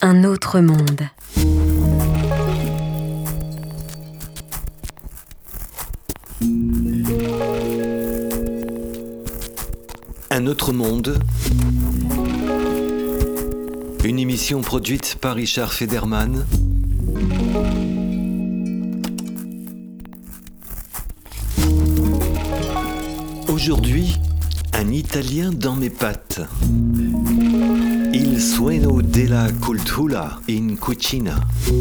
Un autre monde. Un autre monde. Une émission produite par Richard Federman. Aujourd'hui, un Italien dans mes pattes. Il sueno della cultura in cucina. C'est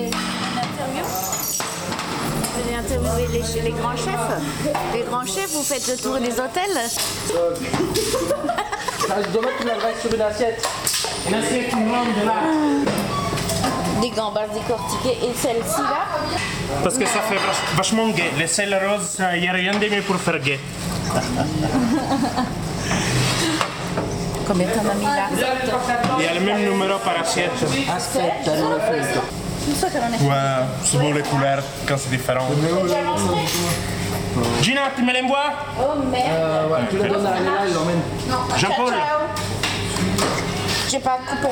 une interview Vous allez interviewer les, les grands chefs? Les grands chefs, vous faites le tour des hôtels? Ah, je dois mettre une adresse sur une assiette. Une assiette, une de là. Des gambas décortiquées et celle-ci là Parce que ça fait vach- vachement gay. Les sel rose, il n'y a rien de mieux pour faire gay. Combien t'en as mis là Il y a le même numéro par assiette. Non qu'on est Ouais, souvent les couleurs quand c'est différent. Gina, tu me l'envoies Oh merde Euh, tu le donnes à il l'emmène. Jean-Paul. J'ai pas coupé.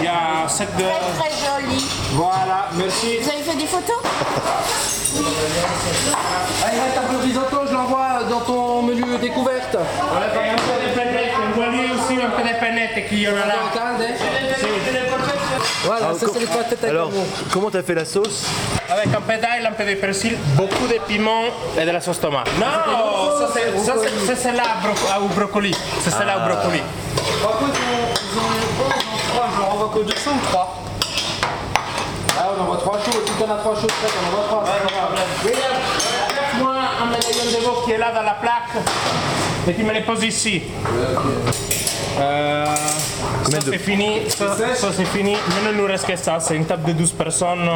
Il y a 7 de... Très très joli. Voilà, merci. Vous avez fait des photos Allez, reste un peu de risotto, je l'envoie dans ton menu découverte. Un peu de pennette, envoie-lui aussi un peu de pennette qu'il y en a là. Calde. Voilà, ça c'est les patates Alors, comment t'as fait la sauce Avec un peu d'ail, un peu de persil, beaucoup de piment et de la sauce tomate. Non, ça c'est- ça, c'est- c'est celle-là au brocoli. C'est celle-là au brocoli. Par contre, ils ont, ils ont ils ont envoie que deux chauds ou trois Ah, on envoie trois chauds, si t'en as trois chauds prêts, on envoie trois. c'est pas grave. William, moi un médaillon de veau qui est là dans la plaque et tu me les poses ici. Euh, ça c'est fini, ça, ça, c'est fini. Mais il ne nous reste que ça, c'est une table de 12 personnes,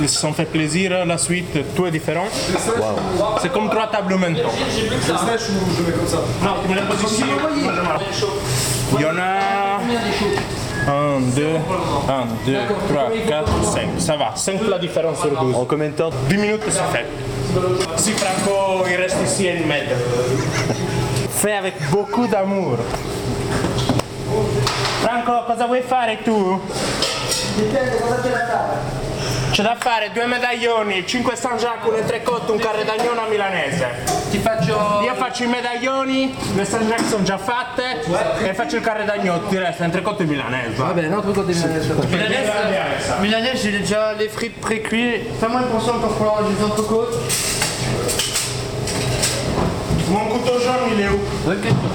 ils se sont fait plaisir, la suite, tout est différent. C'est comme trois tables maintenant. Non, tu me les poses ici. je. Il y en a 1, 2, 1, 2, 3, 4, 5. Ça va, 5 plats différents sur 12. En combien de temps 10 minutes c'est fait. Si Franco il reste ici et il m'aide. Fait avec beaucoup d'amour. Franco, cosa vuoi fare tu? C'è da fare? Due medaglioni, 5 San Giacomo, un entrecotto, un carre d'agnone a milanese. Ti faccio. Io faccio i medaglioni, le San Giacomo sono già fatte e faccio il carre d'agnone, ti resta entrecotto e milanese. Ah ben, un autre côté milanese. Milanais, j'ai déjà les frites pré-cuites. Fais-moi une portion pour avoir des entrecôtes. Mon couteau jaune il est où Bonne question.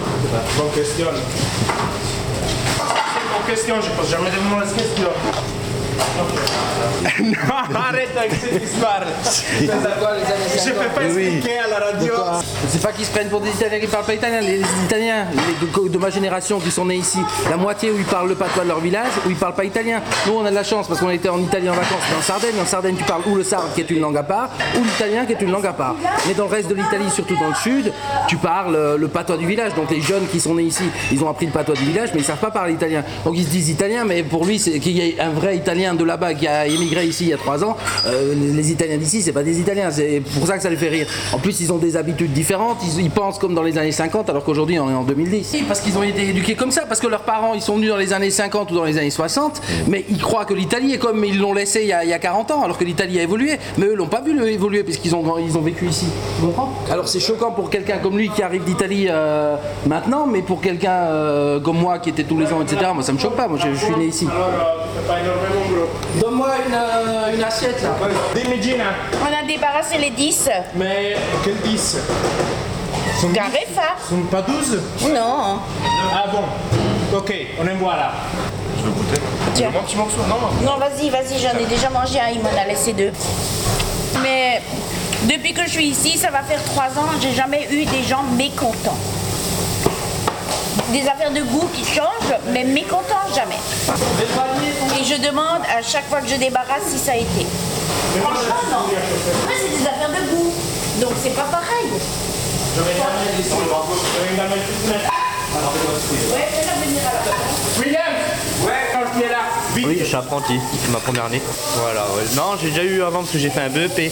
Bonne question. C'est une bonne question, je pose jamais de mauvaises questions. Non, arrête avec cette histoire. C'est quoi les années Je 50 peux pas expliquer à la radio. C'est pas qu'ils se prennent pour des Italiens qui parlent pas italien. Les, Italiens de, ma génération qui sont nés ici, la moitié où ils parlent le patois de leur village, où ils parlent pas italien. Nous, on a de la chance parce qu'on était en Italie en vacances, mais en Sardaigne. En Sardaigne, tu parles ou le sarde qui est une langue à part, ou l'italien qui est une langue à part. Mais dans le reste de l'Italie, surtout dans le sud, tu parles euh, le patois du village. Donc les jeunes qui sont nés ici, ils ont appris le patois du village, mais ils savent pas parler italien. Donc ils se disent italien, mais pour lui, c'est qu'il y ait un vrai Italien de là-bas qui a émigré ici il y a trois ans. euh, les, les Italiens d'ici, c'est pas des Italiens. C'est pour ça que ça les fait rire. En plus, ils ont des habitudes différentes. Ils, ils pensent comme dans les années 50, alors qu'aujourd'hui, on est en 2010. Oui, parce qu'ils ont été éduqués comme ça, parce que leurs parents, ils sont venus dans les années 50 ou dans les années 60, mais ils croient que l'Italie est comme ils l'ont laissé il y, a, il y a 40 ans, alors que l'Italie a évolué. Mais eux l'ont pas vu évoluer, puisqu'ils ont, ils ont vécu ici. Tu comprends? Alors c'est choquant pour quelqu'un comme lui qui arrive d'Italie euh, maintenant, mais pour quelqu'un euh, comme moi qui était tous les ans, etc., moi ça me choque pas. Moi je, je suis né ici. Donne-moi une, euh, une assiette là. Dis-moi Gina, On a débarrassé les 10. mais quel 10 Carefa Sont pas 12 Non. Ah bon Ok, on en voit là. Tiens. Un petit morceau, non Non, vas-y, vas-y, j'en ai déjà mangé un, il m'en a laissé deux. Mais depuis que je suis ici, ça va faire trois ans, j'ai jamais eu des gens mécontents. Des affaires de goût qui changent, mais mécontents jamais. Et je demande à chaque fois que je débarrasse si ça a été. Franchement, non. Après, c'est des affaires de goût. Donc, c'est pas pareil. Je vais l'amener ici. Je vais. Ouais, fais-la venir à la William Ouais, quand tu es là, Oui, je suis apprenti, c'est ma première année. Voilà, ouais. Non, j'ai déjà eu avant parce que j'ai fait un BEP.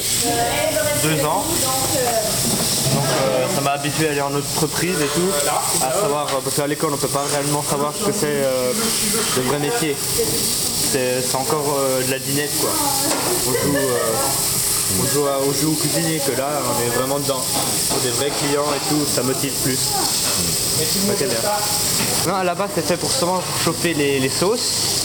Deux ans. Euh, ça m'a habitué à aller en entreprise et tout, à savoir, euh, parce qu'à l'école on peut pas réellement savoir ce que c'est euh, le vrai métier. C'est encore de la dinette quoi. On joue, on joue, à- on joue au cuisinier que là on est vraiment dedans. Pour des vrais clients et tout, ça motive plus. Bien. Non, à la base, c'est fait pour pour chauffer les, les sauces.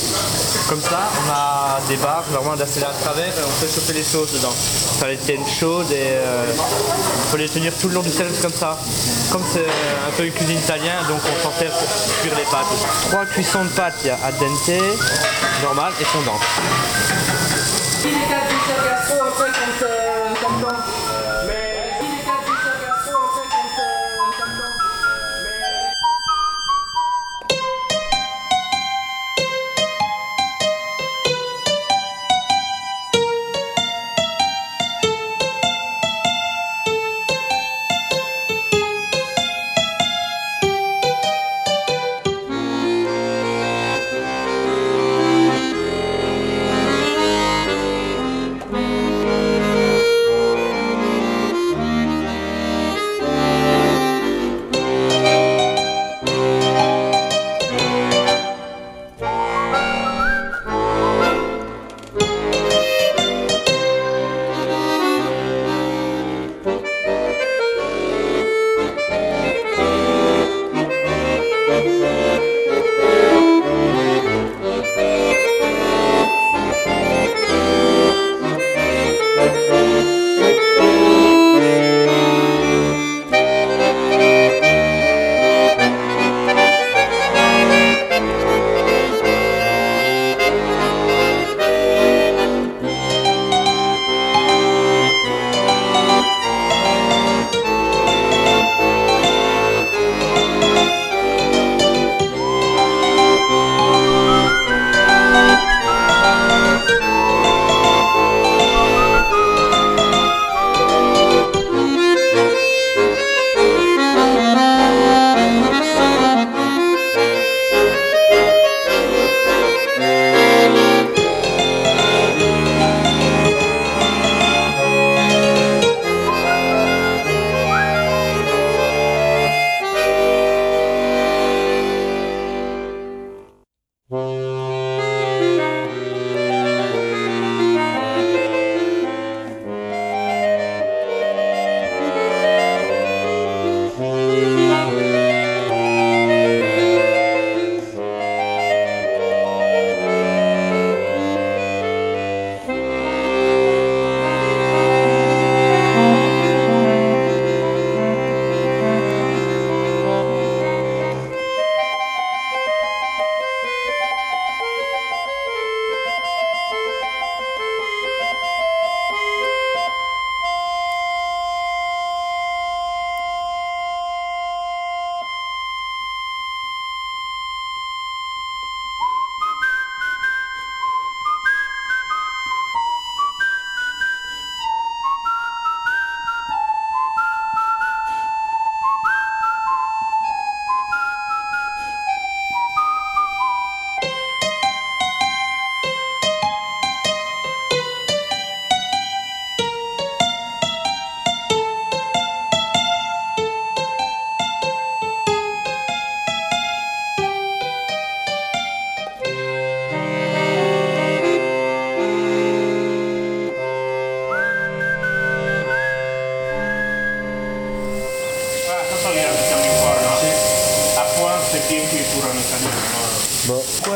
Comme ça, on a des barres vraiment d'assez à travers et on fait chauffer les sauces dedans. Ça les tienne chaudes et il faut les tenir tout le long du service comme ça. Comme c'est un peu une cuisine italienne, donc on s'en sert pour cuire les pâtes. Trois cuissons de pâtes, il y a al dente, normal et fondante.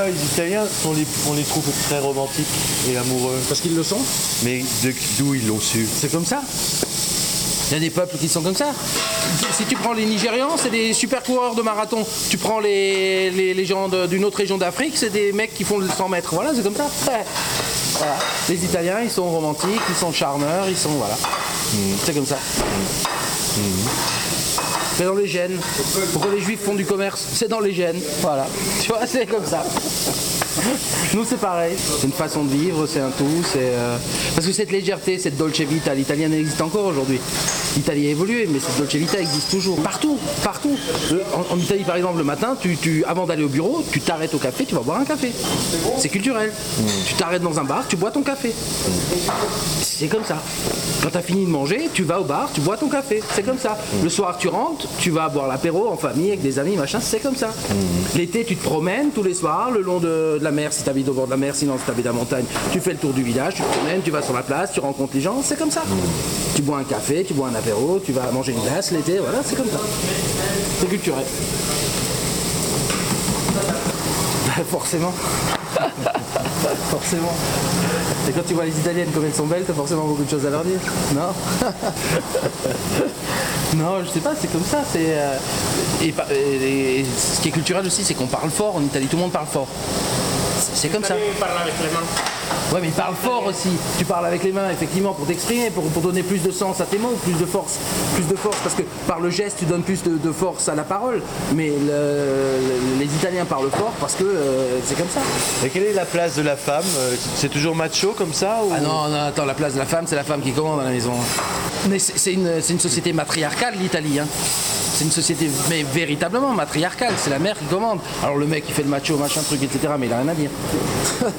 Pourquoi les Italiens, on les, on les trouve très romantiques et amoureux Parce qu'ils le sont. Mais de- d'où ils l'ont su? C'est comme ça. Il y a des peuples qui sont comme ça. Si tu prends les Nigérians, c'est des super coureurs de marathon. Tu prends les, les, les gens d'une autre région d'Afrique, c'est des mecs qui font le 100 mètres. Voilà, c'est comme ça. Ouais. Voilà. Les Italiens, ils sont romantiques, ils sont charmeurs, ils sont. Voilà. C'est comme ça. C'est dans les gènes. Pourquoi les juifs font du commerce? C'est dans les gènes. Voilà. Tu vois, c'est comme ça. Nous c'est pareil, c'est une façon de vivre, c'est un tout, c'est euh, parce que cette légèreté, cette dolce vita, l'italienne existe encore aujourd'hui. L'Italie a évolué, mais cette dolce vita existe toujours. Partout, partout. En, en Italie par exemple, le matin, tu, tu- avant d'aller au bureau, tu t'arrêtes au café, tu vas boire un café. C'est culturel. Tu t'arrêtes dans un bar, tu bois ton café. C'est comme ça. Quand tu as fini de manger, tu vas au bar, tu bois ton café. C'est comme ça. Le soir, tu rentres, tu vas boire l'apéro en famille avec des amis, machin. C'est comme ça. L'été, tu te promènes tous les soirs le long de, de la mer si tu habites au bord de la mer, sinon si tu habites à la montagne, tu fais le tour du village, tu te promènes, tu vas sur la place, tu rencontres les gens. C'est comme ça. Tu bois un café, tu bois un apéro, tu vas manger une glace l'été. Voilà, c'est comme ça. C'est culturel. Bah, forcément. forcément. Et quand tu vois les Italiennes comme elles sont belles, t'as forcément beaucoup de choses à leur dire. Non? Non, je sais pas, c'est comme ça. C'est euh, et- et ce qui est culturel aussi, c'est qu'on parle fort en Italie. Tout le monde parle fort. C'est- comme ça. Ouais, mais il parle fort aussi. Tu parles avec les mains, effectivement, pour t'exprimer, pour, pour donner plus de sens à tes mots, plus de force. Plus de force, parce que par le geste, tu donnes plus de, de force à la parole. Mais le- le- les Italiens parlent fort parce que euh, c'est comme ça. Et quelle est la place de la femme Euh, C'est toujours macho comme ça ou... Ah non, non, attends, la place de la femme, c'est la femme qui commande à la maison. Mais c'est une, c'est une société matriarcale, l'Italie. hein. C'est une société, mais véritablement matriarcale. C'est la mère qui commande. Alors le mec, il fait le macho, machin, truc, etc. Mais il a rien à dire.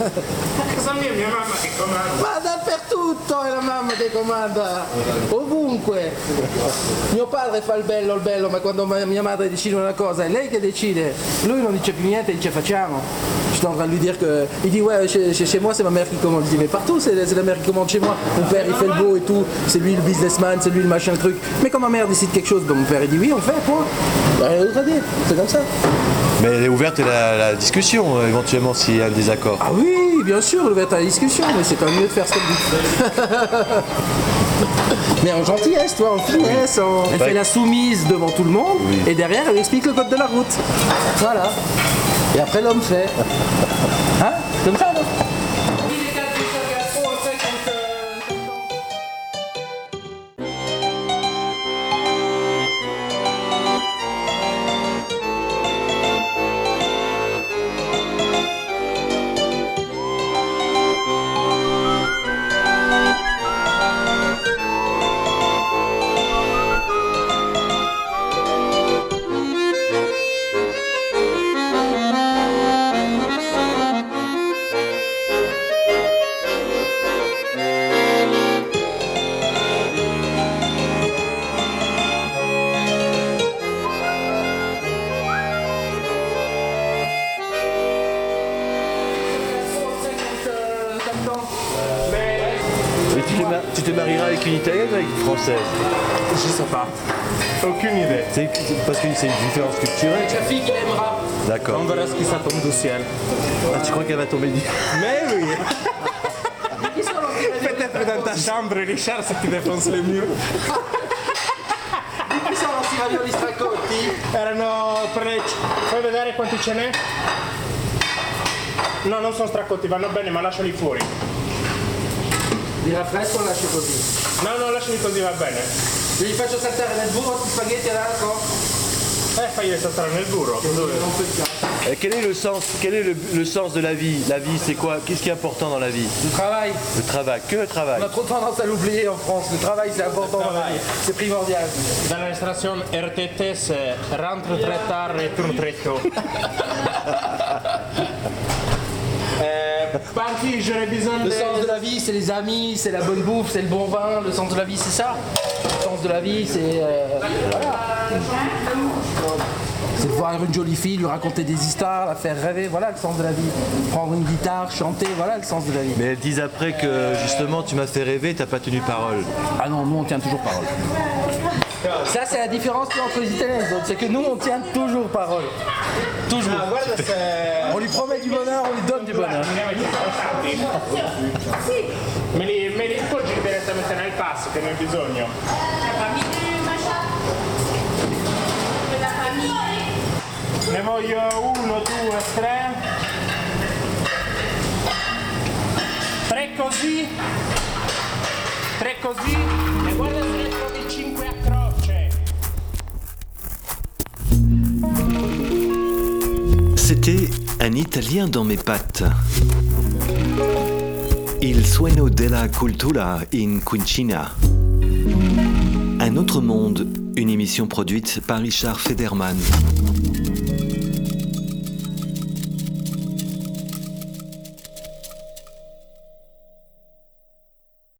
Ma dappertutto è la mamma che comanda, ovunque. Mio padre fa il bello, il bello, ma quando mia madre decide una cosa è lei che decide. Lui non dice più niente, dice facciamo. J'étais en train de lui dire que. Il dit ouais, chez, chez- moi c'est ma mère qui commande. Je dis mais partout c'est c'est la mère qui commande chez moi. Mon père il fait le beau et tout, c'est lui le businessman, c'est lui le machin, le truc. Mais quand ma mère décide quelque chose, ben, mon père il dit oui, on fait, point. Il y a rien d'autre à dire, c'est comme ça. Mais elle est ouverte à la, la discussion, euh, éventuellement, s'il y a un désaccord. Ah oui, bien sûr, ouverte à la discussion, mais c'est quand même mieux de faire ce dit. mais en gentillesse, toi, en finesse, en... Elle fait la soumise devant tout le monde, et derrière, elle explique le code de la route. Voilà. Et après, l'homme fait. Hein? Comme ça, non Mais tu te, mar- tu te marieras avec une italienne ou avec une française? Je sais pas. Aucune idée. C'est c'est- parce que c'est une différence culturelle. La fille qui l'aimera. D'accord. On verra ce qui ça tombe du ciel. Ah, tu crois qu'elle va tomber du... Mais oui Peut-être dans ta chambre, Richard, se ti défonce le mur. Qui sono questi ravioli stracotti? Erano tre... Fai vedere quanti ce n'è? No, non sono stracotti, vanno bene, ma lasciali fuori. Li raffresco o lascio così? No, no, lasciali così, va bene. Li faccio saltare nel burro questi spaghetti adesso? Eh, fagli saltare nel burro. Euh, quel est le sens Quel est le, le sens de la vie? La vie, c'est quoi? Qu'est-ce qui est important dans la vie? Le travail. Le travail. Que le travail? On a trop tendance à l'oublier en France. Le travail, c'est important dans la vie. C'est primordial. Dall'estrazione RTTS, rentre tre tard e turn tre tôt. Eh, Parti, j'aurais besoin Le de... sens de la vie, c'est les amis, c'est la bonne bouffe, c'est le bon vin. Le sens de la vie, c'est ça. Le sens de la vie, c'est. euh, voilà. C'est de voir une jolie fille, lui raconter des histoires, la faire rêver. Voilà le sens de la vie. Prendre une guitare, chanter, voilà le sens de la vie. Mais elles disent après que justement tu m'as fait rêver, t'as pas tenu parole. Ah non, nous on tient toujours parole. C'est la différence entre les Italiens. Donc, c'est que nous on tient toujours parole. Toujours. Guarda se... On lui promet du bonheur, on lui donne du bonheur. Me li, me li appoggi direttamente nel passo che ne ho bisogno. Ne voglio uno, due, tre. Tre così. Tre così. E guarda C'était Un Italien dans mes pattes. Il sueno della cultura in cucina. Un autre monde, une émission produite par Richard Federman.